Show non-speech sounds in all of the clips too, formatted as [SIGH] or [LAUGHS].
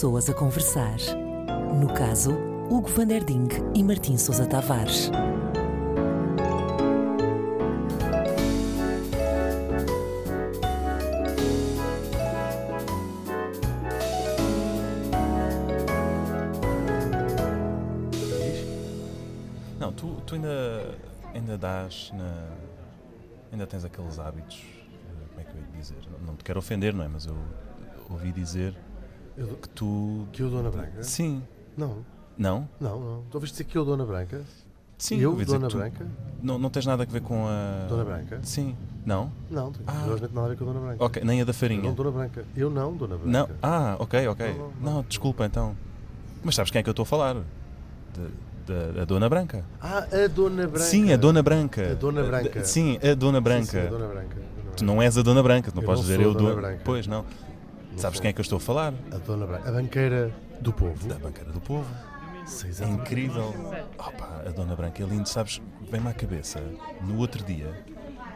pessoas a conversar. No caso, Hugo van der Ding e Martim Sousa Tavares. Não, tu, tu ainda, ainda dás na. Ainda tens aqueles hábitos. eh, Como é que eu ia dizer? Não, não te quero ofender, não é? Mas eu ouvi dizer Eu que tu. Que eu, Dona Branca? Sim. Não, Não? não, não. Tu ouviste dizer que eu, Dona Branca? Sim, eu, Dona Branca? Não, não tens nada a ver com a. Dona Branca? Sim. Não? Não, tem Ah. nada a ver com a Dona Branca. Ok, nem a da farinha. não, Dona Branca. Eu não, Dona Branca. Não. Ah, ok, ok. Não, não, Não, desculpa então. Mas sabes quem é que eu estou a falar? Da, da Dona Branca. Ah, a Dona Branca. Sim, a Dona Branca. A Dona Branca. Sim, a Dona Sim, Branca. sim, a Dona Branca. Tu não és a Dona Branca, tu não Eu podes não dizer eu a Dona dou. Branca. Pois não. Não Sabes quem é que eu estou a falar? A Dona Branca. A banqueira do povo. Da banqueira do povo. Sim, É incrível. Opa, a Dona Branca é lindo, sabes? Vem-me à cabeça. No outro dia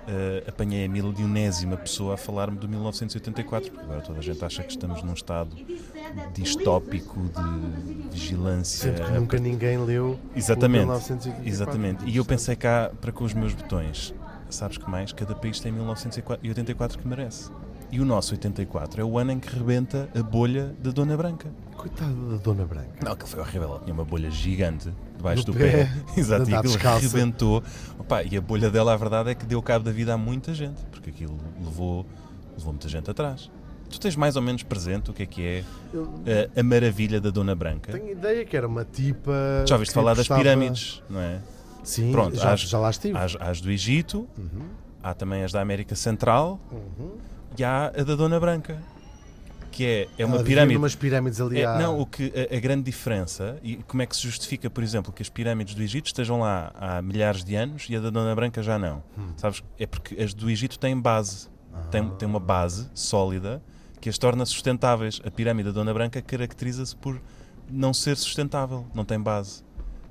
eh, apanhei a milionésima pessoa a falar-me do 1984, porque agora toda a gente acha que estamos num estado distópico de vigilância. Sendo que nunca ninguém leu Exatamente. 1984. Exatamente. E eu pensei cá para com os meus botões. Sabes que mais? Cada país tem 1984 que merece. E o nosso 84 é o ano em que rebenta a bolha da Dona Branca. Coitada da Dona Branca. Não, que foi horrível. Ela tinha uma bolha gigante debaixo No do pé, pé. [LAUGHS] Exato, e aquilo descalça. rebentou. Opa, e a bolha dela, a verdade é que deu cabo da vida a muita gente, porque aquilo levou, levou muita gente atrás. Tu tens mais ou menos presente o que é que é Eu eh, a maravilha da Dona Branca? tenho ideia que era uma tipa. Já ouviste falar das gostava- pirâmides, não é? Sim, Pronto, já, às- já lá estive. Há, as- as do Egito, Uhum, há também as da América Central uhum. E há a da Dona Branca, que é, é uma Ela pirâmide. numas pirâmides ali É, à- não, o que a, a grande diferença e como é que se justifica, por exemplo, que as pirâmides do Egito estejam lá há milhares de anos e a da Dona Branca já não? Hum. Sabes? É porque as do Egito têm base, têm, Ah. têm uma base sólida que as torna sustentáveis. A pirâmide da Dona Branca caracteriza-se por não ser sustentável, não tem base.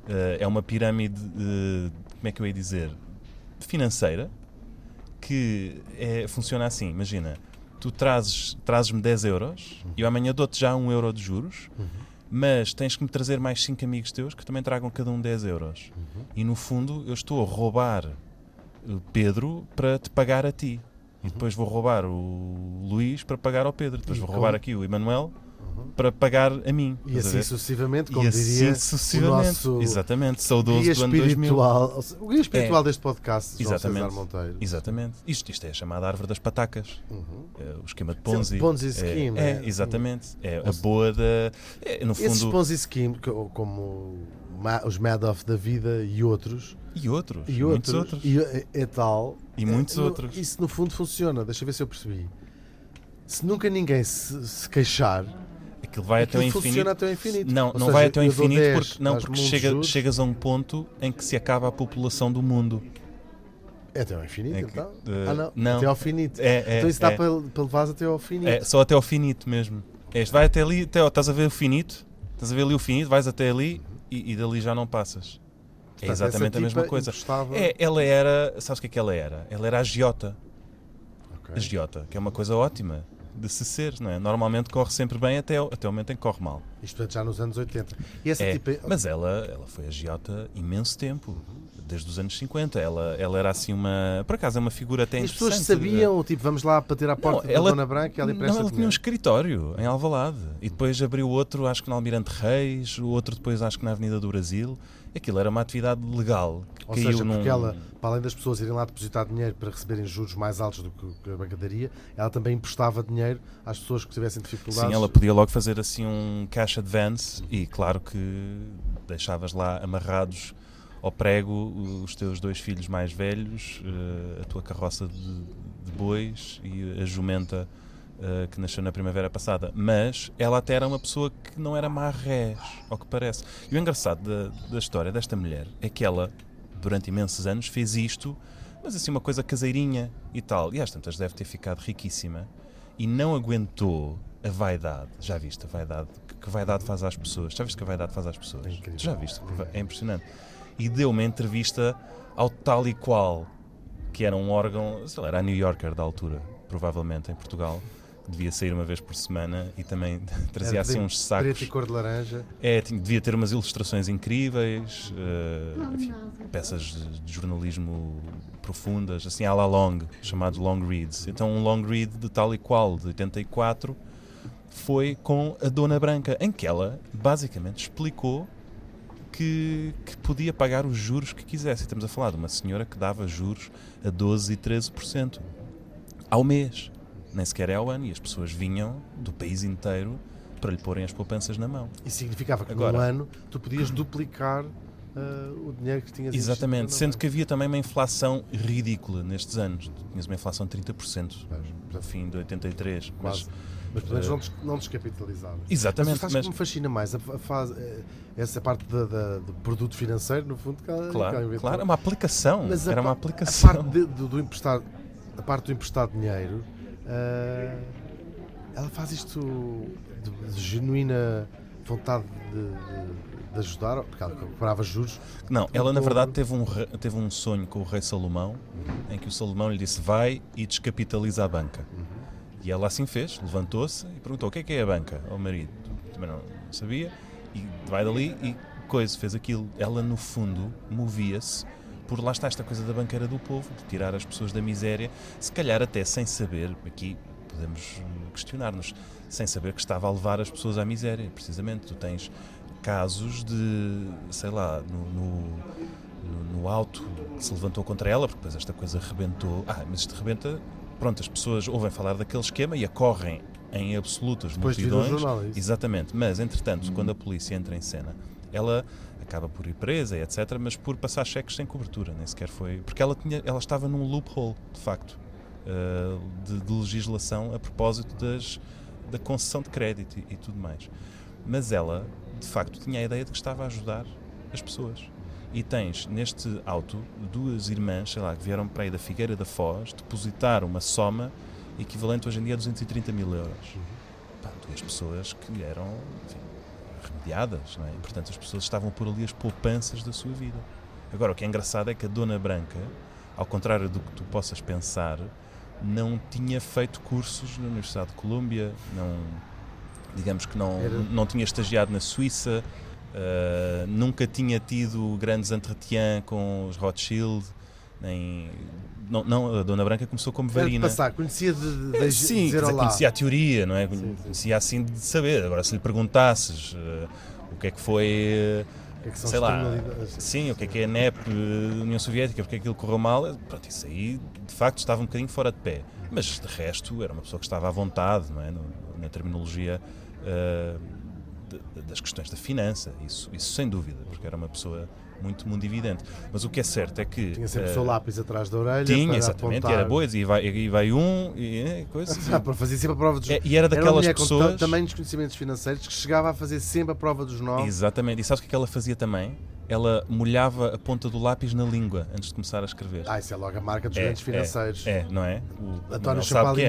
Eh, é uma pirâmide, eh, como é que eu ia dizer, financeira, que é- funciona assim. Imagina, tu trazes, trazes-me 10 euros e eu amanhã dou-te já 1 euro de juros, Uhum. mas tens que me trazer mais 5 amigos teus que também tragam cada um 10 euros. Uhum. E no fundo eu estou a roubar o Pedro para te pagar a ti. E depois vou roubar o Luís para pagar ao Pedro. Depois E vou roubar aqui o Emanuel Uhum. Para pagar a mim. E assim sucessivamente, como e diria assim sucessivamente. o nosso Exatamente. Saudoso guia do ano 2000. espiritual. ou seja, O guia espiritual É. deste podcast, João Exatamente. César Monteiro. Exatamente. Isto, isto é a chamada árvore das patacas. Uhum. É o esquema de Ponzi. Ponzi É- scheme, É, é. exatamente. É a boa da. é, no Esses fundo. Ponzi Scheme, co- como os Madoff da vida e outros, E outros. e outros, outros. e é, é tal. E muitos é, outros. Isso no fundo funciona, deixa eu ver se eu percebi. Se nunca ninguém se, se queixar, Aquilo vai até aquilo o infinito. funciona até ao infinito. Não, Ou não seja, vai até dou infinito 10, porque, não, porque chega- juros, chegas a um ponto em que se acaba a população do mundo. É até ao infinito, É que, então? eh, ah, não. não. Até ao finito. É, é, então isso dá é. para, para levar até ao finito. É, só até ao finito mesmo. Este vai até ali, até, ao- estás a ver o finito? Estás a ver ali o finito, vais até ali e, e dali já não passas. É exatamente a mesma coisa. encostava- É, ela era, sabes o que é que ela era? Ela era agiota. Ok. Agiota, que é uma coisa ótima de se ser, não é? Normalmente corre sempre bem até, o- até o momento em que corre mal. Isto portanto, já nos anos 80. E essa É, mas ela, ela foi agiota imenso tempo, desde os anos 50. Ela, ela era assim uma. Por acaso é uma figura até E as pessoas sabiam, tipo, vamos lá bater à porta ela- da Dona Branca e ela Não, empresta ela tinha um escritório em Alvalade e depois abriu outro, acho que no Almirante Reis, o outro depois acho que na Avenida do Brasil. Aquilo era uma atividade legal. que Ou seja, porque num- ela, para além das pessoas irem lá depositar dinheiro para receberem juros mais altos do que a bancadaria, ela também emprestava dinheiro às pessoas que tivessem dificuldades. Sim, ela podia logo fazer assim um cash advance e claro que deixavas lá amarrados ao prego os teus dois filhos mais velhos, eh, a tua carroça de, de bois e a jumenta eh, que nasceu na primavera passada. Mas ela até era uma pessoa que não era má rés, ao que parece. E o engraçado da, da história desta mulher é que ela, durante imensos anos, fez isto, mas assim uma coisa caseirinha e tal. E às tantas deve ter ficado riquíssima e não aguentou a vaidade. Já viste a vaidade? Que, que vaidade faz às pessoas? Já viste que a vaidade faz às pessoas? É já viste? É impressionante. E deu uma entrevista ao tal e qual, que era um órgão, sei lá, era a New Yorker da altura, provavelmente, em Portugal, devia sair uma vez por semana e também [LAUGHS] trazia assim uns sacos. Preto e cor de laranja. É, tinha- devia ter umas ilustrações incríveis, eh, enfim, peças de, de jornalismo profundas, assim à la long, chamados long reads. Então um long read de tal e qual, de 84, foi com a Dona Branca, em que ela basicamente explicou que, que podia pagar os juros que quisesse. E Estamos a falar de uma senhora que dava juros a 12% e 13% ao mês, nem sequer é ao ano, e as pessoas vinham do país inteiro para lhe porem as poupanças na mão. Isso significava que Agora- num ano tu podias duplicar ah, o dinheiro que tinhas Exatamente, sendo que havia também uma inflação ridícula nestes anos. Tinhas uma inflação de 30% Pois, no fim de 83. Quase. Mas, Mas pelo menos não, des- não descapitalizavas. exatamente, mas, mas, que me fascina mais a, a fase, eh, essa parte da- da- do produto financeiro, no fundo, que ela, que claro, claro, é uma aplicação. Mas a Era uma pa- aplicação. A parte, de- do, do emprestar, a parte do emprestar dinheiro, ah, ela faz isto de, de genuína vontade de, de- de ajudar, porque ela cobrava juros. Não, ela na verdade teve um, teve um sonho com o rei Salomão, em que o Salomão lhe disse vai e descapitaliza a banca. E ela assim fez, levantou-se e perguntou o que é que é a banca ao marido. Também não sabia, e vai dali e coisa, fez aquilo. Ela no fundo movia-se por lá está esta coisa da banqueira do povo, de tirar as pessoas da miséria, se calhar até sem saber, aqui podemos hum, questionar-nos, sem saber que estava a levar as pessoas à miséria, precisamente. Tu tens casos de, sei lá, no, no, no- auto que se levantou contra ela, porque depois esta coisa rebentou. Ah, mas isto rebenta. Pronto, as pessoas ouvem falar daquele esquema e acorrem em absolutas Depois de multidões. jornal, é? Exatamente, mas entretanto, quando a polícia entra em cena, ela acaba por ir presa, e etc., mas por passar cheques sem cobertura, nem sequer foi. Porque ela, tinha, ela estava num loophole, de facto, eh, de, de legislação a propósito das, da concessão de crédito e, e tudo mais. Mas ela, de facto, tinha a ideia de que estava a ajudar as pessoas. E tens neste auto duas irmãs, sei lá, que vieram para aí da Figueira da Foz depositar uma soma equivalente hoje em dia a 230 mil euros. Pá, duas pessoas que eram enfim, remediadas, não é? E, portanto, as pessoas estavam por ali as poupanças da sua vida. Agora, o que é engraçado é que a Dona Branca, ao contrário do que tu possas pensar, não tinha feito cursos na Universidade de Colômbia, não, digamos que não, Era- não tinha estagiado na Suíça, uh, nunca tinha tido grandes entretiens com os Rothschild, nem. Não, não, a Dona Branca começou como de varina. passar, conhecia de, de, de É, Sim, dizer dizer, conhecia a teoria, não é? Sim, sim. Conhecia assim de saber. Agora, se lhe perguntasses uh, o que é que foi, uh, que é que sei lá, sim, o que é que é a NEP, uh, União Soviética, porque aquilo correu mal, eh, pronto, isso aí de facto estava um bocadinho fora de pé. Mas de resto, era uma pessoa que estava à vontade, não é? No- na terminologia das questões da finança, isso, isso sem dúvida, porque era uma pessoa muito mundividente. Mas o que é certo é que. Tinha sempre o uh, seu lápis atrás da orelha. Tinha, exatamente, apontar. e era boa, e vai, e vai um, e é, coisa. Ah, para fazer sempre a prova dos É, e era Era daquelas com pessoas. ta- também dos conhecimentos financeiros que chegava a fazer sempre a prova dos nove. Exatamente. E sabes o que é que ela fazia também? Ela molhava a ponta do lápis na língua antes de começar a escrever. Ah, isso é logo a marca dos É, grandes financeiros. É, não é? O António que é,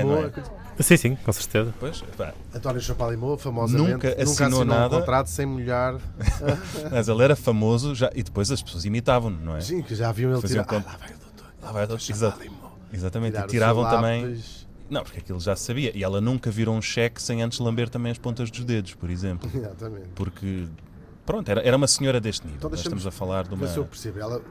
é? Sim, sim, com certeza. Pois, pá, António Chapalimau, famosamente, Nunca nunca assinou assinou nada. um contrato sem molhar. [LAUGHS] mas ele era famoso já, e depois as pessoas imitavam-no, não é? Sim, que já viam ele Faziam tirar. com- Ah, lá vai o doutor. Lá vai o doutor. Exato. Chapalimau. Exatamente. Tirar E tiravam também. Não, porque aquilo já se sabia. E ela nunca virou um cheque sem antes lamber também as pontas dos dedos, por exemplo. [LAUGHS] Exatamente. Porque, pronto, era, era uma senhora deste nível. Então estamos a falar de uma. Se eu percebo. Ela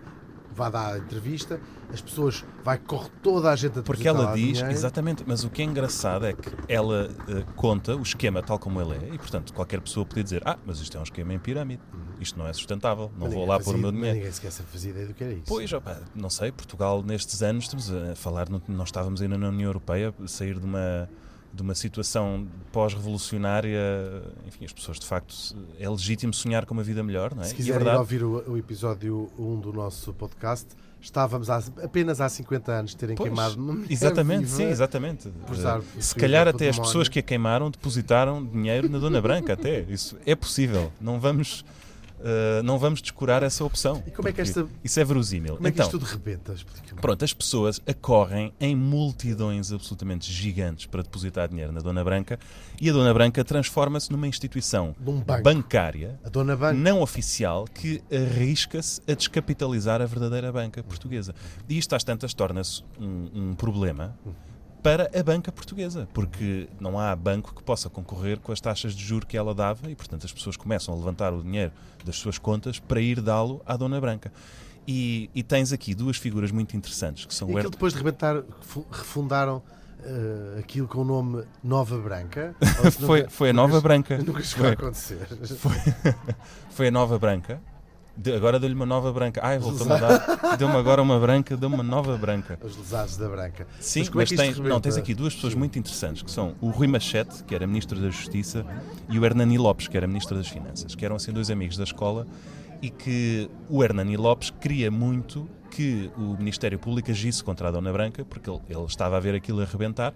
vai dar a entrevista, as pessoas, vai correr toda a gente a Porque ela diz, dinheiro. exatamente, mas o que é engraçado é que ela eh, conta o esquema tal como ele é e, portanto, qualquer pessoa podia dizer: Ah, mas isto é um esquema em pirâmide, isto não é sustentável, não Uhum. Mas vou lá pôr o meu mas dinheiro. Ninguém sequer se fazia ideia do que era isso. Pois, opá, não sei, Portugal nestes anos, estamos a falar, não, não estávamos ainda na União Europeia, sair de uma, de uma situação pós-revolucionária, enfim, as pessoas de facto, é legítimo sonhar com uma vida melhor, não é? Se quiserem verdade, ouvir o, o episódio 1 do nosso podcast, estávamos há- apenas há 50 anos terem Pois, queimado uma Exatamente, [LAUGHS] sim, exatamente. por usar Eh, Se calhar até as pessoas que a queimaram depositaram dinheiro na Dona Branca, até. Isso é possível. Não vamos, eh, não vamos descurar essa opção. E como é que esta- Isso é verosímil. Como é que então, isto tudo rebenta? Pronto, as pessoas acorrem em multidões absolutamente gigantes para depositar dinheiro na Dona Branca e a Dona Branca transforma-se numa instituição bancária não oficial que arrisca-se a descapitalizar a verdadeira banca portuguesa. E isto às tantas torna-se um, um problema para a banca portuguesa, porque não há banco que possa concorrer com as taxas de juro que ela dava e, portanto, as pessoas começam a levantar o dinheiro das suas contas para ir dá-lo à Dona Branca. E, e, tens aqui duas figuras muito interessantes que são e o depois de rebentar, refundaram uh, aquilo com o nome Nova Branca? [LAUGHS] foi, nunca, foi a Nova nunca, Branca. Nunca chegou foi, a acontecer. Foi, [LAUGHS] foi a Nova Branca. De, agora deu-lhe uma nova branca. Ai, voltou-me a dar. Deu-me agora uma branca, deu-me uma nova branca. Os lesados da branca. Sim, mas, mas é tem, não, tens aqui duas pessoas Sim. muito interessantes, que são o Rui Machete, que era Ministro da Justiça, e o Hernani Lopes, que era Ministro das Finanças, que eram assim dois amigos da escola e que o Hernani Lopes queria muito que o Ministério Público agisse contra a Dona Branca, porque ele, ele estava a ver aquilo arrebentar,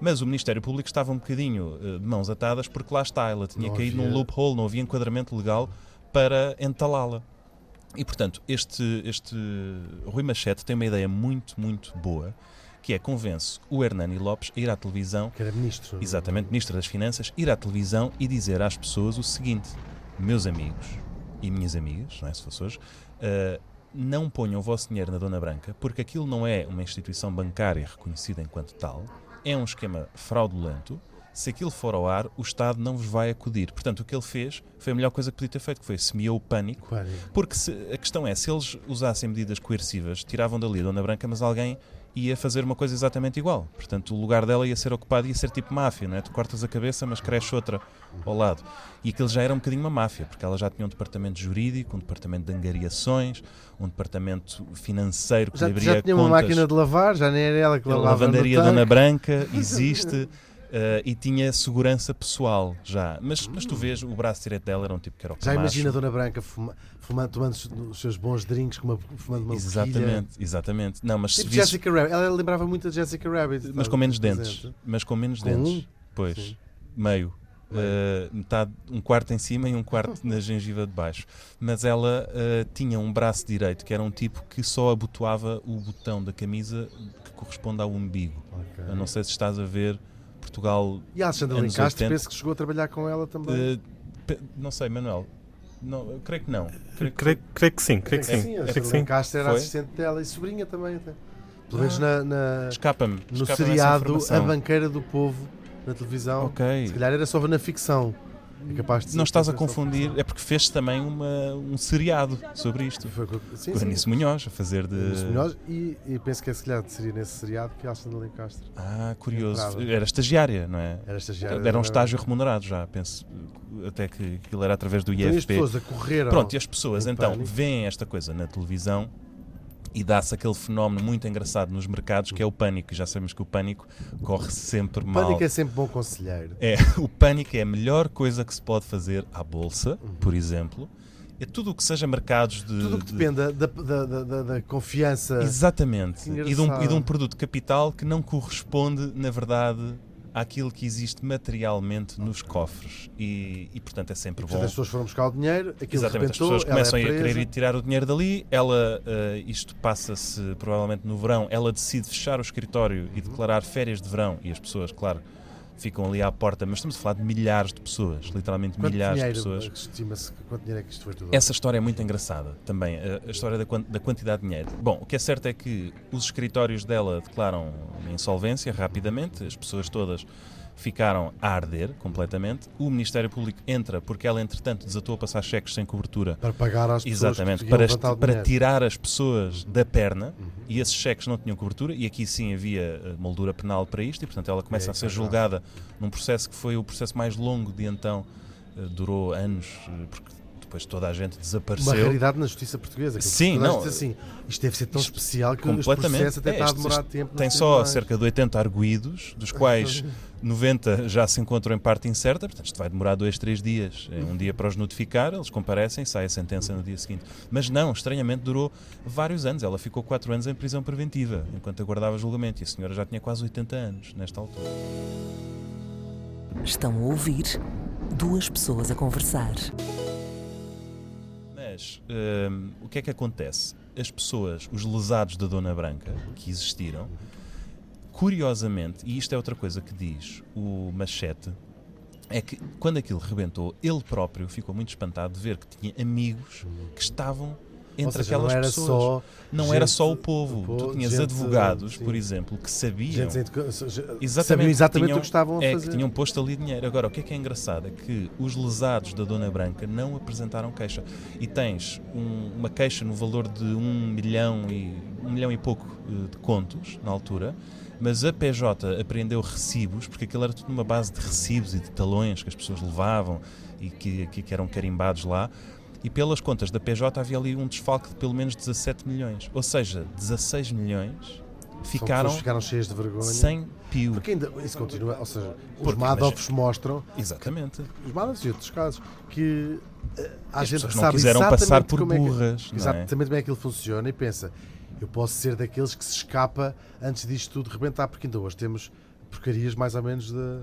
mas o Ministério Público estava um bocadinho uh, de mãos atadas, porque lá está, ela tinha não caído havia... num loophole, não havia enquadramento legal para entalá-la. E, portanto, este, este Rui Machete tem uma ideia muito, muito boa, que é convence o Hernani Lopes a ir à televisão. Que era ministro. Exatamente, ministro das Finanças, ir à televisão e dizer às pessoas o seguinte: meus amigos e minhas amigas, não é, se fosse hoje, uh, não ponham o vosso dinheiro na Dona Branca, porque aquilo não é uma instituição bancária reconhecida enquanto tal, é um esquema fraudulento se aquilo for ao ar, o Estado não vos vai acudir. Portanto, o que ele fez foi a melhor coisa que podia ter feito, que foi semeou o pânico. pânico. Porque se, a questão é, se eles usassem medidas coercivas, tiravam dali a Dona Branca, mas alguém ia fazer uma coisa exatamente igual. Portanto, o lugar dela ia ser ocupado, ia ser tipo máfia, não é? Tu cortas a cabeça, mas cresce outra ao lado. E aquilo já era um bocadinho uma máfia, porque ela já tinha um departamento jurídico, um departamento de angariações, um departamento financeiro que já, abria já tinha contas. uma máquina de lavar, já nem era ela que lavava. A lavandaria Dona Branca [LAUGHS] existe. Uh, e tinha segurança pessoal já. Mas, mas tu vês, o braço direito dela era um tipo que era o Já imagina a Dona Branca fuma, fumando, tomando os seus bons drinks, com uma, fumando uma Exatamente, boquilha. exatamente. Não, mas tipo Jessica Rabbit. Ela lembrava muito da Jessica Rabbit. Mas com menos dentes. Mas com menos com dentes. Um? Pois, Sim. meio. Uh, metade, um quarto em cima e um quarto na gengiva de baixo. Mas ela uh, tinha um braço direito que era um tipo que só abotoava o botão da camisa que corresponde ao umbigo. Okay. Eu não sei se estás a ver Portugal. E a Alexandra Lencastre, penso que chegou a trabalhar com ela também. Uh, não sei, Manuel. Não, creio que não. Creio que, creio, creio que sim, creio que sim. sim. A Alexandra Lencastre era Foi? assistente dela e sobrinha também. Até. Pelo menos na, na, escapa-me. No seriado A Banqueira do Povo na televisão. Ok. Se calhar era só na ficção. É não estás a confundir, é porque fez também uma, um seriado sobre isto. Foi, sim, com Anísio Munhoz, a fazer de. Munhoz, e, e, penso que é se calhar seria nesse seriado que a Alexandra Lencastre. Ah, curioso. Era estagiária, não é? Era estagiária. Era um estágio remunerado já, penso. Até que aquilo era através do IFP. Então, e as pessoas a correr Pronto, e as pessoas então veem esta coisa na televisão e dá-se aquele fenómeno muito engraçado nos mercados que é o pânico. Já sabemos que o pânico corre sempre mal. O pânico é sempre bom conselheiro. É, [LAUGHS] o pânico é a melhor coisa que se pode fazer à bolsa, uhum. por exemplo. É tudo o que seja mercados de. Tudo o que de... dependa da, da, da, da, confiança. Exatamente. E de, um, e de um produto de capital que não corresponde, na verdade, àquilo que existe materialmente nos cofres. E, e portanto é sempre e, bom. As pessoas foram buscar o dinheiro, aquilo Exatamente, rebentou, as pessoas começam é a querer ir tirar o dinheiro dali. Ela, uh, isto passa-se provavelmente no verão, ela decide fechar o escritório e declarar férias de verão. E as pessoas, claro ficam ali à porta, mas estamos a falar de milhares de pessoas, literalmente quanto milhares dinheiro, de pessoas. Estima-se quanto dinheiro é que isto foi tudo? Essa história é muito engraçada também, a, história da, da, quantidade de dinheiro. Bom, o que é certo é que os escritórios dela declaram insolvência rapidamente, as pessoas todas ficaram a arder completamente. O Ministério Público entra porque ela, entretanto, desatou a passar cheques sem cobertura. Para pagar às pessoas Exatamente, para, para tirar as pessoas da perna uhum. e esses cheques não tinham cobertura e aqui sim havia eh, moldura penal para isto e, portanto, ela começa é, a ser julgada num processo que foi o processo mais longo de então, eh, durou anos, eh, porque depois toda a gente desapareceu. Uma raridade na justiça portuguesa. Sim, não. Assim, isto deve ser tão isto, especial que completamente, o processo até é, está a demorar tempo. Tem só mais. cerca de 80 arguídos, dos quais 90 já se encontram em parte incerta, portanto isto vai demorar dois, três dias. É um dia para os notificar, eles comparecem, sai a sentença no dia seguinte. Mas não, estranhamente durou vários anos. Ela ficou quatro anos em prisão preventiva, enquanto aguardava julgamento. E a senhora já tinha quase 80 anos nesta altura. Estão a ouvir duas pessoas a conversar. Mas hum, o que é que acontece? As pessoas, os lesados da Dona Branca, que existiram, curiosamente, e isto é outra coisa que diz o Machete, é que quando aquilo rebentou, ele próprio ficou muito espantado de ver que tinha amigos que estavam entre seja, aquelas não pessoas. só não gente- era só o povo. o povo, tu tinhas gente, advogados, sim. por exemplo, que sabiam gente educa- sabiam Exatamente, exatamente tinham- o que estavam a é, fazer. que tinham posto ali dinheiro. Agora, o que é que é engraçado é que os lesados da Dona Branca não apresentaram queixa. E tens um- uma queixa no valor de um milhão e, um milhão e pouco eh, de contos, na altura, mas a PJ apreendeu recibos, porque aquilo era tudo numa base de recibos e de talões que as pessoas levavam e que, que, que eram carimbados lá. E pelas contas da PJ havia ali um desfalque de pelo menos 17 milhões. Ou seja, 16 milhões ficaram que ficaram cheias de vergonha. sem pio. Porque ainda isso continua, ou seja, os Porque, Madoffs mostram, Exatamente. os Madoffs e outros casos, que eh, há As gente que não sabe quiseram exatamente passar por como é que- burras, não é? exatamente bem aquilo funciona e pensa, eu posso ser daqueles que se escapa antes disto tudo rebentar, porque ainda hoje temos porcarias mais ou menos de,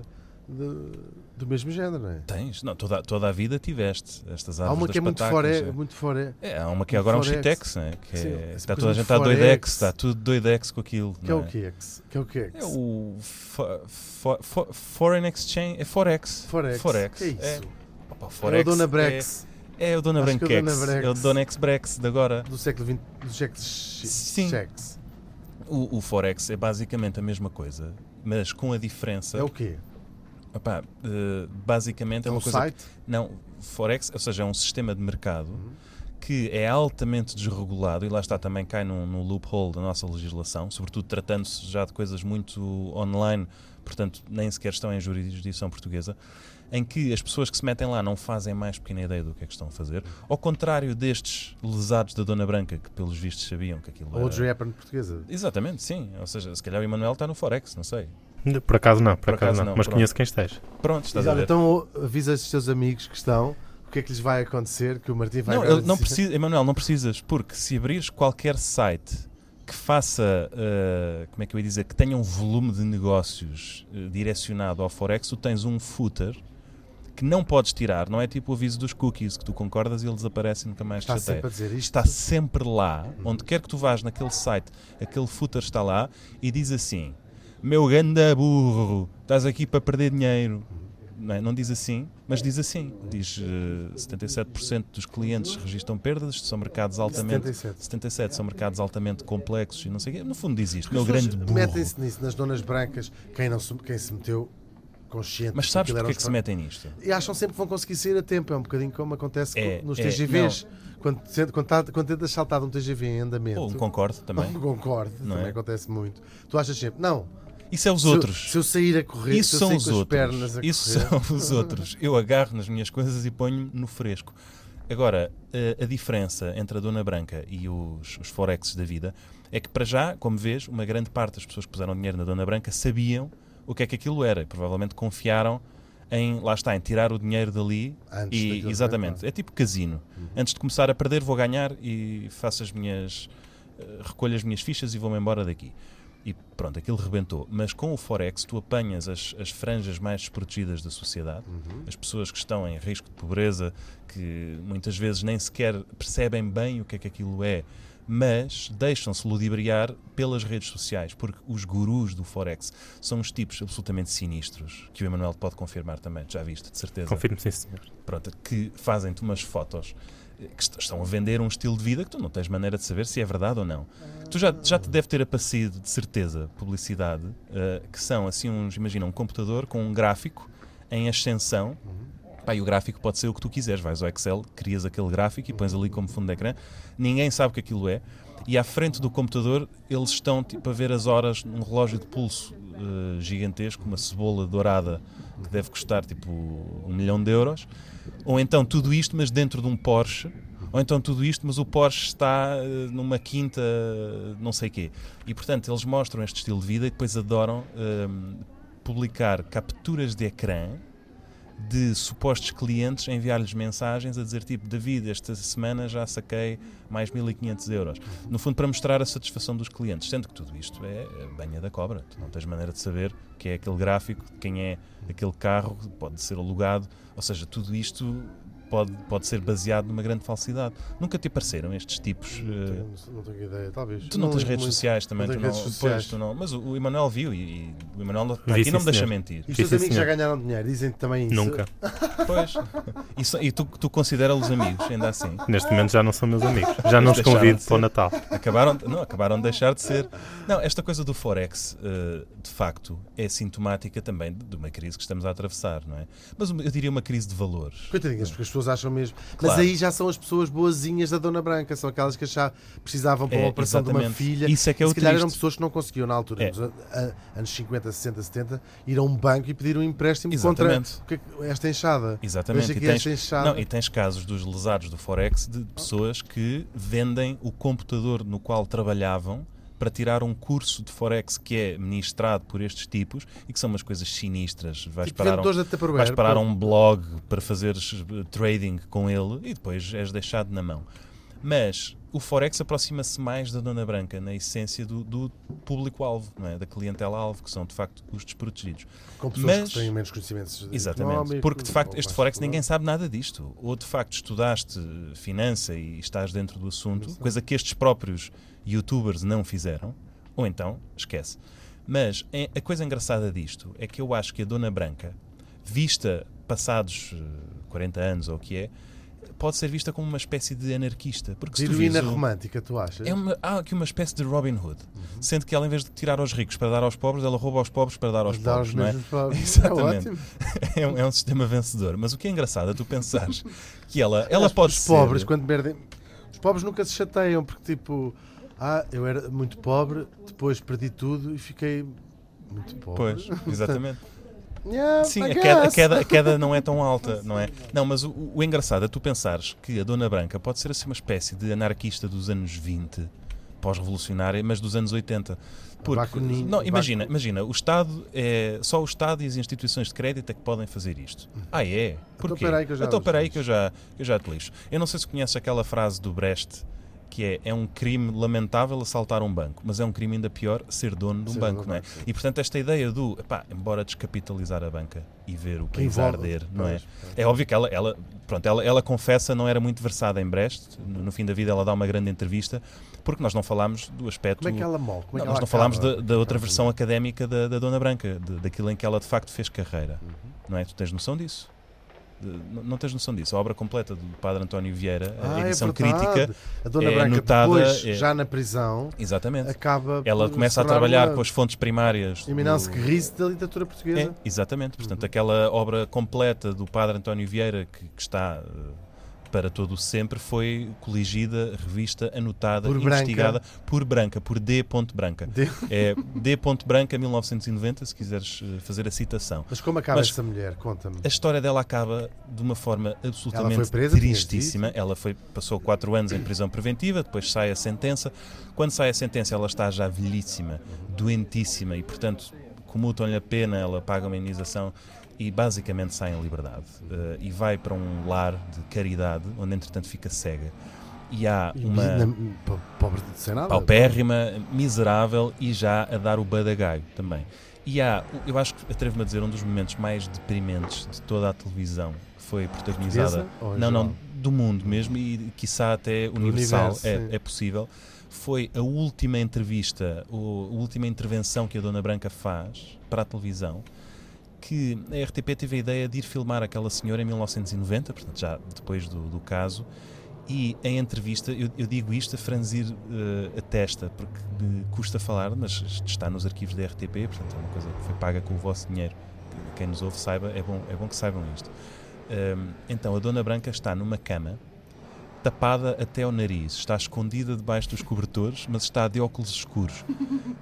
de- do mesmo género, não é? Tens, não, toda, toda a vida tiveste estas Há árvores uma das que é muito fora, é. muito fora, É, há uma que é muito agora um forex. shitex, né? que Sim, é, essa está toda a do gente está forex. doidex, está tudo doidex com aquilo. que é não o que é que é o que é É o fo- fo- fo- foreign exchange, é forex. Forex. Forex. Que é isso? É, opa, É o forex Dona Brex É, é o Dona é Branquex. Brex. É o Dona X-Brex de agora. do século XX, dos cheques Sim. cheques. O, o forex é basicamente a mesma coisa, mas com a diferença. É o quê? Eh, basicamente é É uma um coisa site? Não, Forex, ou seja, é um sistema de mercado Uhum. que é altamente desregulado e lá está também cai no loophole da nossa legislação, sobretudo tratando-se já de coisas muito online, portanto nem sequer estão em jurisdição portuguesa, em que as pessoas que se metem lá não fazem mais pequena ideia do que é que estão a fazer, ao contrário destes lesados da Dona Branca, que pelos vistos sabiam que aquilo Ou era... Hepburn portuguesa? Exatamente, sim. Ou seja, se calhar o Emanuel está no Forex, não sei. Por acaso não, por, Por acaso, acaso não. não, Mas pronto. conheço quem esteja. Pronto, estás Diz, a ver. então avisa os teus amigos que estão o que é que lhes vai acontecer, que o Martim vai Não, ele não Emanuel, não precisas, porque se abrires qualquer site que faça, eh, como é que eu ia dizer, que tenha um volume de negócios eh, direcionado ao Forex, tu tens um footer que não podes tirar, não é tipo o aviso dos cookies que tu concordas e ele desaparece e nunca mais te Está chateia. sempre a dizer isto. Está sempre lá, onde quer que tu vás naquele site, aquele footer está lá e diz assim: Meu ganda burro, estás aqui para perder dinheiro. Não, é? Não diz assim, mas diz assim: diz eh, 77% dos clientes registram perdas, são mercados altamente. 77. 77 são mercados altamente complexos e não sei o quê. No fundo diz isto, meu grande burro. Metem-se nisso, nas donas brancas, quem, não se, quem se meteu consciente. Mas sabes porque é que se metem nisto? E acham sempre que vão conseguir sair a tempo. É um bocadinho como acontece É, nos é, TGVs. Quando, se- quando, tá- quando tentas saltar de um TGV em andamento. Ou um concordo também. [LAUGHS] Não concordo, Não também é? acontece muito. Tu achas sempre, não. Isso é os se eu- outros. Se eu sair a correr, Isso são os outros. pernas a Isso correr. são os outros. Eu agarro nas minhas coisas e ponho no fresco. Agora, a, a diferença entre a Dona Branca e os, os Forexes da vida é que, para já, como vês, uma grande parte das pessoas que puseram dinheiro na Dona Branca sabiam o que é que aquilo era e provavelmente confiaram em, lá está, em tirar o dinheiro dali Antes e, exatamente, rebentar. é tipo casino. Antes de começar a perder, vou ganhar e faço as minhas, eh, recolho as minhas fichas e vou-me embora daqui. E pronto, aquilo rebentou. Mas com o Forex, tu apanhas as, as franjas mais desprotegidas da sociedade, Uhum. as pessoas que estão em risco de pobreza, que muitas vezes nem sequer percebem bem o que é que aquilo é, mas deixam-se ludibriar pelas redes sociais, porque os gurus do Forex são uns tipos absolutamente sinistros, que o Emanuel pode confirmar também, já viste, de certeza Confirmo, sim, senhor. pronto, que fazem-te umas fotos que est- estão a vender um estilo de vida que tu não tens maneira de saber se é verdade ou não. Tu já, já te deve ter aparecido, de certeza, publicidade, eh, que são assim uns, imagina, um computador com um gráfico em ascensão. Pá, e o gráfico pode ser o que tu quiseres. Vais ao Excel, crias aquele gráfico e pões ali como fundo de ecrã. Ninguém sabe o que aquilo é. E à frente do computador eles estão tipo, a ver as horas num relógio de pulso eh, gigantesco, uma cebola dourada que deve custar tipo um milhão de euros. Ou então tudo isto, mas dentro de um Porsche. Ou então tudo isto, mas o Porsche está eh, numa quinta, não sei quê. E portanto eles mostram este estilo de vida e depois adoram ehm, publicar capturas de ecrã de supostos clientes enviar-lhes mensagens a dizer tipo David, esta semana já saquei mais 1500 euros. No fundo para mostrar a satisfação dos clientes, sendo que tudo isto é a banha da cobra. Tu não tens maneira de saber que é aquele gráfico, quem é aquele carro, pode ser alugado, ou seja, tudo isto pode, pode ser baseado numa grande falsidade. Nunca te apareceram estes tipos. Não eh, tenho, não tenho ideia, talvez. Tu não, tens ligo redes muito. sociais também, não tu não, redes sociais. pois, tu não. Mas o, o Emanuel viu e, e o Emanuel aqui não me deixa mentir. E os teus amigos já ganharam dinheiro, dizem também isso. Nunca. Pois. [LAUGHS] E, so- e tu, tu considera-los amigos, ainda assim. Neste momento já não são meus amigos. Já não os convido para o. Natal. Acabaram, não, acabaram de deixar de ser. Não, esta coisa do Forex, eh, de facto, é sintomática também de uma crise que estamos a atravessar, não é? Mas eu diria uma crise de valores. Coitadinhas, porque as pessoas acham mesmo. Mas Claro. aí já são as pessoas boazinhas da Dona Branca, são aquelas que achar, precisavam para uma É, operação de uma exatamente. filha. Isso é que é se o calhar eram triste. pessoas que não conseguiam na altura, É. anos 50, 60, 70, ir a um banco e pedir um empréstimo Exatamente. contra é- esta enxada. Exatamente. E tens, enxada. não, e tens casos dos lesados do Forex de pessoas que vendem o computador no qual trabalhavam para tirar um curso de Forex que é ministrado por estes tipos e que são umas coisas sinistras. Vais Tipo parar um, vais parar um blog para fazeres eh, trading com ele e depois és deixado na mão. Mas o Forex aproxima-se mais da Dona Branca, na essência do, do público-alvo, é? da clientela-alvo, que são de facto os desprotegidos. Com pessoas Mas- que têm menos conhecimentos Exatamente. Porque de facto este Forex ninguém sabe nada disto. Ou de facto estudaste finança e estás dentro do assunto, coisa que estes próprios youtubers não fizeram, ou então esquece. Mas é- a coisa engraçada disto é que eu acho que a Dona Branca, vista passados eh, 40 anos ou o que é, pode ser vista como uma espécie de anarquista. Porque De heroína o- romântica, tu achas? é uma, há aqui uma espécie de Robin Hood. Sendo que ela, em vez de tirar aos ricos para dar aos pobres, ela rouba aos pobres para dar aos Dar pobres. Não é? pobres. [LAUGHS] Exatamente. É [LAUGHS] é, um, é um sistema vencedor. Mas o que é engraçado é tu pensares que ela, ela pode os ser. pobres, quando perdem. Os pobres nunca se chateiam, porque tipo, ah, eu era muito pobre, depois perdi tudo e fiquei muito pobre. Pois, [LAUGHS] exatamente. Yeah, Sim, a queda, a, queda, a queda não é tão alta, [LAUGHS] não é? Não, mas o, o engraçado é tu pensares que a Dona Branca pode ser assim uma espécie de anarquista dos anos 20, pós-revolucionária, mas dos anos 80. Porque, não, imagina, imagina, o Estado é só o Estado e as instituições de crédito é que podem fazer isto. Ah, é? Porquê? Então, peraí que eu já Então, peraí que eu já, eu já te lixo. Eu não sei se conheces aquela frase do Brecht que é, é um crime lamentável assaltar um banco, mas é um crime ainda pior ser dono de um Ser banco, dono não é? sim. E portanto esta ideia do, epá, embora descapitalizar a banca e ver o país envolve- arder, não é? pois, pois. É óbvio que ela, ela, pronto, ela, ela confessa não era muito versada em Brecht, no, no fim da vida ela dá uma grande entrevista, porque nós não falámos do aspecto... Como é que ela morre? É nós não falámos da, da outra versão académica da, da Dona Branca, de- daquilo em que ela de facto fez carreira, Uhum. não é? Tu tens noção disso? Não, tens noção disso? A obra completa do Padre António Vieira, Ah, a é edição verdade. crítica, A Dona é Branca, anotada, depois, é- já na prisão, exatamente. acaba. Ela começa a trabalhar com as fontes primárias. Eminence do- Grise da literatura portuguesa. É, exatamente. Portanto, Uhum. aquela obra completa do Padre António Vieira, que, que está eh, para todo o sempre, foi coligida, revista, anotada, Por Branca. investigada por Branca, por D. Branca. De- É D. Branca, 1990, se quiseres eh, fazer a citação. Mas como acaba Mas- essa mulher? Conta-me. A história dela acaba de uma forma absolutamente foi presa, tristíssima. Ela foi, passou quatro anos em prisão preventiva, depois sai a sentença. Quando sai a sentença, ela está já velhíssima, doentíssima e, portanto, comutam-lhe a pena, ela paga uma indenização e basicamente sai em liberdade. Eh, e vai para um lar de caridade, onde entretanto fica cega. E há uma Pobre ser nada. paupérrima, miserável e já a dar o badagaio também. E há, eu acho que atrevo-me a dizer, um dos momentos mais deprimentes de toda a televisão que foi protagonizada, não, não, do mundo mesmo e quiçá até universal, universo, é, é possível, foi a última entrevista, a última intervenção que a Dona Branca faz para a televisão, que a RTP teve a ideia de ir filmar aquela senhora em 1990, portanto já depois do, do caso, e em entrevista, eu, eu digo isto a franzir eh, a testa, porque me custa falar, mas está nos arquivos da RTP, portanto é uma coisa que foi paga com o vosso dinheiro. Quem nos ouve saiba, é bom, é bom que saibam isto. Ahm, então, a Dona Branca está numa cama, tapada até ao nariz, está escondida debaixo dos cobertores, mas está de óculos escuros.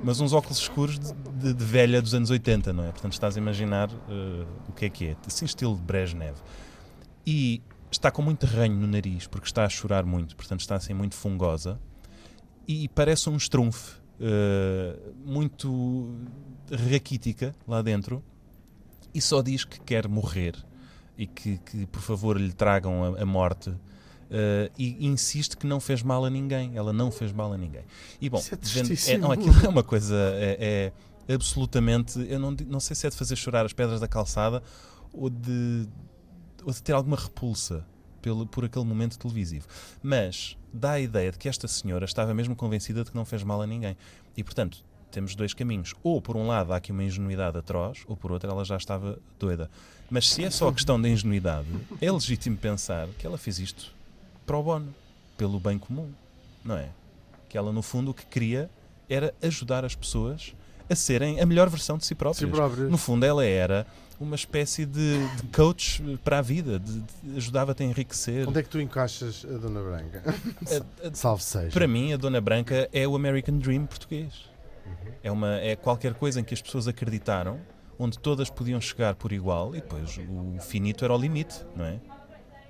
Mas uns óculos escuros de, de- de velha dos anos 80, não é? Portanto, estás a imaginar eh, o que é que é, assim, estilo de Brezhnev. E está com muito ranho no nariz, porque está a chorar muito, portanto, está assim muito fungosa. E parece um estrunfe, eh, muito raquítica lá dentro, e só diz que quer morrer e que, que, por favor lhe tragam a, a morte. Eh, e insiste que não fez mal a ninguém. Ela não fez mal a ninguém. E bom, é tristíssimo. não, aquilo é uma coisa. É, é absolutamente. Eu não, não sei se é de fazer chorar as pedras da calçada ou de, ou de ter alguma repulsa pelo, por aquele momento televisivo. Mas dá a ideia de que esta senhora estava mesmo convencida de que não fez mal a ninguém. E, portanto, temos dois caminhos. Ou, por um lado, há aqui uma ingenuidade atroz, ou, por outro, ela já estava doida. Mas se é só a questão da ingenuidade, é legítimo pensar que ela fez isto pro bono, pelo bem comum, não é? Que ela, no fundo, o que queria era ajudar as pessoas a serem a melhor versão de si próprias. Si próprias. No fundo, ela era uma espécie de, de coach para a vida, ajudava-te a enriquecer. Onde é que tu encaixas a Dona Branca? A- a- [LAUGHS] Salve seja. para mim, a Dona Branca é o American Dream português. É, uma, é qualquer coisa em que as pessoas acreditaram, onde todas podiam chegar por igual e depois o finito era o limite, não é?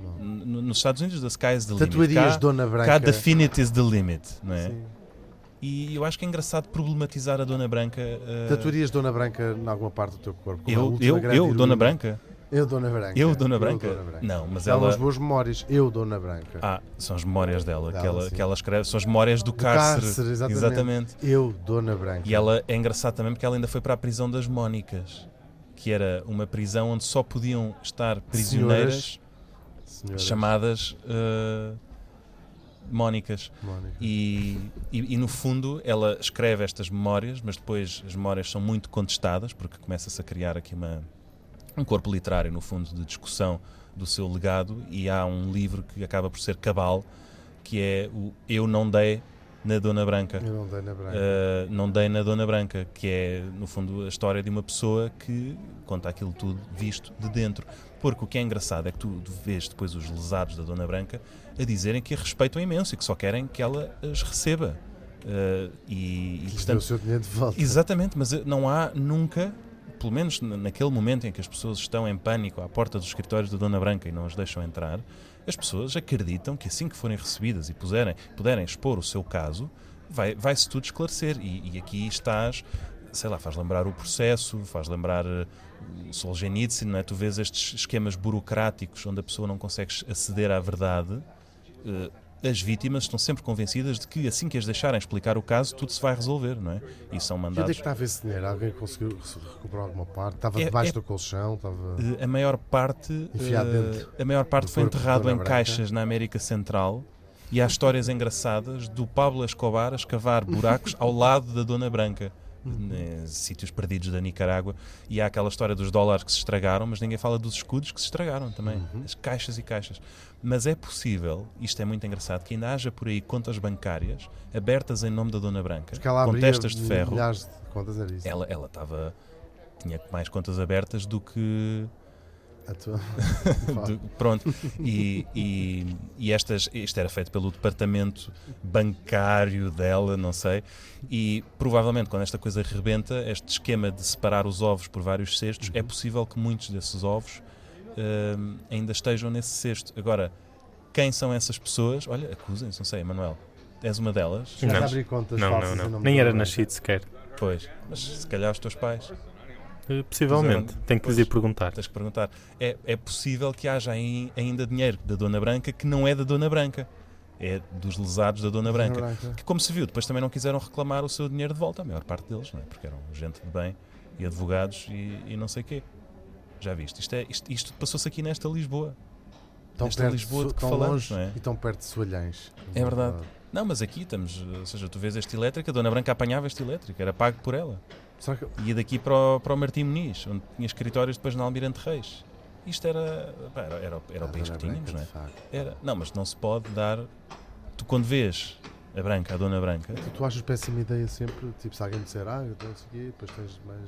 Nos Estados Unidos, the sky is the limit. Tatuarias Cá, Dona Branca. cá the finite is the limit, não é? Sim. E eu acho que é engraçado problematizar a Dona Branca. uh, Tatuarias Dona Branca em alguma parte do teu corpo? eu, eu, eu, Dona. Branca? Eu, Dona Branca. Eu, Dona Branca? Dona Branca. Não, mas Ela... ela. umas boas memórias. Eu, Dona Branca. Ah, são as memórias dela, que, Dela, ela, sim. que ela escreve, são as memórias do, cárcere. cárcere, exatamente. exatamente. Eu, Dona Branca. E ela é engraçado também porque ela ainda foi para a prisão das Mónicas, que era uma prisão onde só podiam estar prisioneiras Senhoras. Chamadas uh, Mónicas. Mónica. E, e, e, no fundo ela escreve estas memórias, mas depois as memórias são muito contestadas, porque começa-se a criar aqui uma, um corpo literário, no fundo, de discussão do seu legado, e há um livro que acaba por ser cabal, que é o Eu Não Dei na Dona Branca. Eu não dei na Branca. Uh, não dei na Dona Branca, que é, no fundo, a história de uma pessoa que conta aquilo tudo visto de dentro. Porque o que é engraçado é que tu vês depois os lesados da Dona Branca a dizerem que a respeitam imenso e que só querem que ela as receba. Uh, e, e, ter o portanto, seu dinheiro de volta. exatamente, mas não há nunca, pelo menos na- naquele momento em que as pessoas estão em pânico à porta dos escritórios da Dona Branca e não as deixam entrar, as pessoas acreditam que assim que forem recebidas e puserem, puderem expor o seu caso, vai- vai-se tudo esclarecer. E, e aqui estás, sei lá, faz lembrar o processo, faz lembrar eh, o Solzhenitsyn, não é? Tu vês estes esquemas burocráticos onde a pessoa não consegue aceder à verdade. eh, as vítimas estão sempre convencidas de que assim que as deixarem explicar o caso, tudo se vai resolver, não é? E são E onde é mandados. que estava esse dinheiro? Alguém conseguiu recuperar alguma parte? Estava É- debaixo é- do colchão? Estava... Eh, A maior parte, Enfiado eh, dentro a maior parte foi enterrado em Branca. caixas na América Central e há histórias engraçadas do Pablo Escobar a escavar buracos ao lado da Dona Branca. Uhum. em sítios perdidos da Nicarágua e há aquela história dos dólares que se estragaram, mas ninguém fala dos escudos que se estragaram também, Uhum. as caixas e caixas. Mas é possível, isto é muito engraçado, que ainda haja por aí contas bancárias abertas em nome da Dona Branca, com testas de ferro. de contas. Ela ela estava tinha mais contas abertas do que. [LAUGHS] do- pronto, e, e, e estas, isto era feito pelo departamento bancário dela, não sei, e provavelmente quando esta coisa rebenta, este esquema de separar os ovos por vários cestos, é possível que muitos desses ovos hum, ainda estejam nesse cesto. Agora, quem são essas pessoas? Olha, acusem-se, não sei, Manuel, és uma delas? Não. Não, falsas não, não. Nem era nascido sequer. Pois, mas se calhar os teus pais. Eh, Possivelmente. Tenho que lhes ir perguntar. Tens que perguntar. É, é possível que haja ainda dinheiro da Dona Branca que não é da Dona Branca. É dos lesados da Dona Dona Branca. Branca. Que, como se viu, depois também não quiseram reclamar o seu dinheiro de volta, a maior parte deles, não é? porque eram gente de bem e advogados e, e não sei quê. Já viste? Isto, é, isto, isto passou-se aqui nesta Lisboa. Tão Esta perto Lisboa de que tão falamos, longe não é? e tão perto de Soalhães. É verdade. Não, mas aqui estamos, ou seja, tu vês este elétrico, a Dona Branca apanhava este elétrico, era pago por ela. Será que Ia daqui para o, para o Martim Muniz, onde tinha escritórios depois na Almirante Reis. Isto era, pá, era, era, o- era o país que tínhamos, Branca, não é? Era. Não, mas não se pode dar. Tu, quando vês a branca, a dona branca, Tu, tu achas péssima ideia sempre? Tipo, se alguém disser, ah, eu isso aqui, depois tens mais.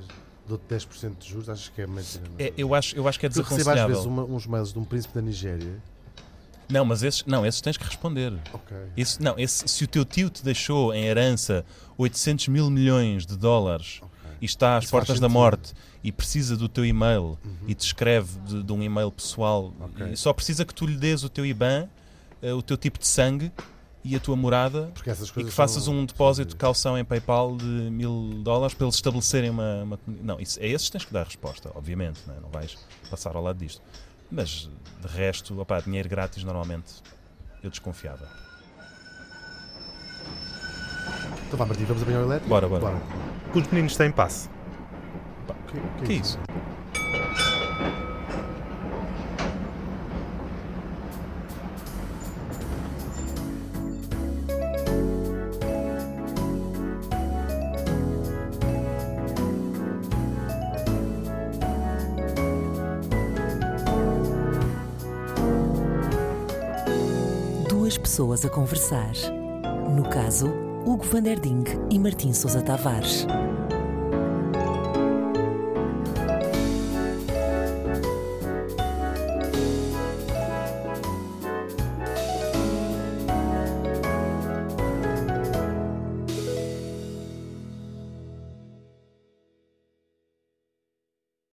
dou-te 10% de juros, achas que é mentira? não é, eu, acho, eu acho que é Eu recebo às vezes desaconselhável. uma- uns mails de um príncipe da Nigéria. Não, mas esses, não, esses tens que responder. Ok. Esse, não, esse, se o teu tio te deixou em herança 800 mil milhões de dólares ok. e está às Isso portas da morte e precisa do teu e-mail Uhum. e te escreve de, de um e-mail pessoal Ok. e só precisa que tu lhe dês o teu IBAN, eh, o teu tipo de sangue e a tua morada e que faças um depósito de calção em PayPal de mil dólares para eles estabelecerem uma. uma não, isso, a esses tens que dar resposta, obviamente, não, é? não vais passar ao lado disto. Mas de resto, opá, dinheiro grátis normalmente eu desconfiava. Então vá, Martim, vamos apanhar o elétrico? Bora, bora. Os meninos têm passe. O que, O que é isso? Duas a conversar. No caso, Hugo van der Ding e Martim Sousa Tavares.